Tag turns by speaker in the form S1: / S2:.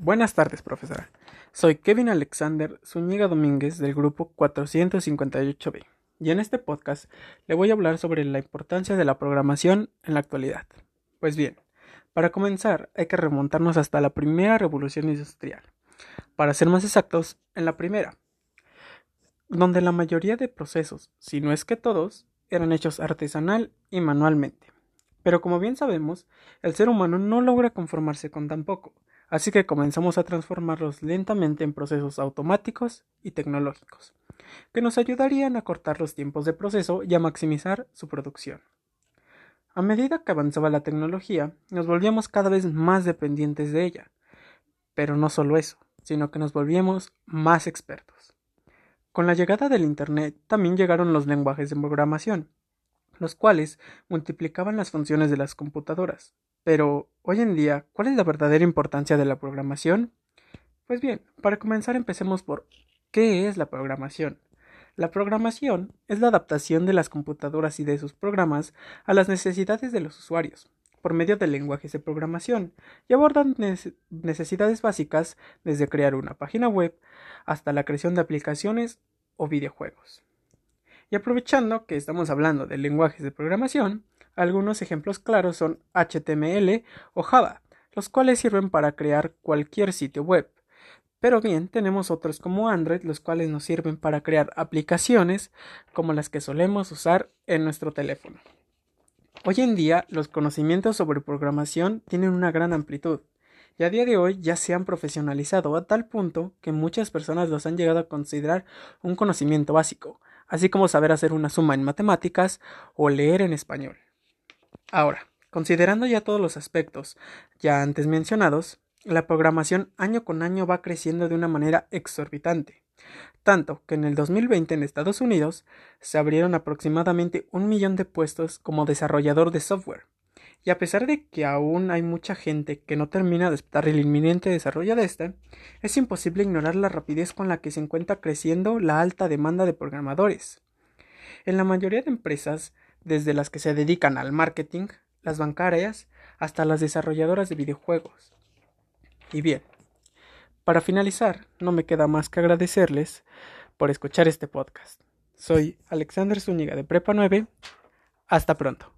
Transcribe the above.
S1: Buenas tardes, profesora. Soy Kevin Alexander Zúñiga Domínguez del grupo 458B y en este podcast le voy a hablar sobre la importancia de la programación en la actualidad. Pues bien, para comenzar hay que remontarnos hasta la primera revolución industrial. Para ser más exactos, en la primera, donde la mayoría de procesos, si no es que todos, eran hechos artesanal y manualmente. Pero como bien sabemos, el ser humano no logra conformarse con tan poco, así que comenzamos a transformarlos lentamente en procesos automáticos y tecnológicos, que nos ayudarían a cortar los tiempos de proceso y a maximizar su producción. A medida que avanzaba la tecnología, nos volvíamos cada vez más dependientes de ella. Pero no solo eso, sino que nos volvíamos más expertos. Con la llegada del Internet también llegaron los lenguajes de programación, los cuales multiplicaban las funciones de las computadoras, pero, hoy en día, ¿cuál es la verdadera importancia de la programación? Pues bien, para comenzar empecemos por ¿qué es la programación? La programación es la adaptación de las computadoras y de sus programas a las necesidades de los usuarios, por medio de lenguajes de programación, y abordan necesidades básicas desde crear una página web hasta la creación de aplicaciones o videojuegos. Y aprovechando que estamos hablando de lenguajes de programación, algunos ejemplos claros son HTML o Java, los cuales sirven para crear cualquier sitio web. Pero bien, tenemos otros como Android, los cuales nos sirven para crear aplicaciones como las que solemos usar en nuestro teléfono. Hoy en día, los conocimientos sobre programación tienen una gran amplitud, y a día de hoy ya se han profesionalizado a tal punto que muchas personas los han llegado a considerar un conocimiento básico, así como saber hacer una suma en matemáticas o leer en español. Ahora, considerando ya todos los aspectos ya antes mencionados, la programación año con año va creciendo de una manera exorbitante, tanto que en el 2020 en Estados Unidos se abrieron aproximadamente un millón de puestos como desarrollador de software. Y a pesar de que aún hay mucha gente que no termina de aceptar el inminente desarrollo de este, es imposible ignorar la rapidez con la que se encuentra creciendo la alta demanda de programadores. En la mayoría de empresas desde las que se dedican al marketing, las bancarias, hasta las desarrolladoras de videojuegos. Y bien, para finalizar, no me queda más que agradecerles por escuchar este podcast. Soy Alexander Zúñiga de Prepa 9. Hasta pronto.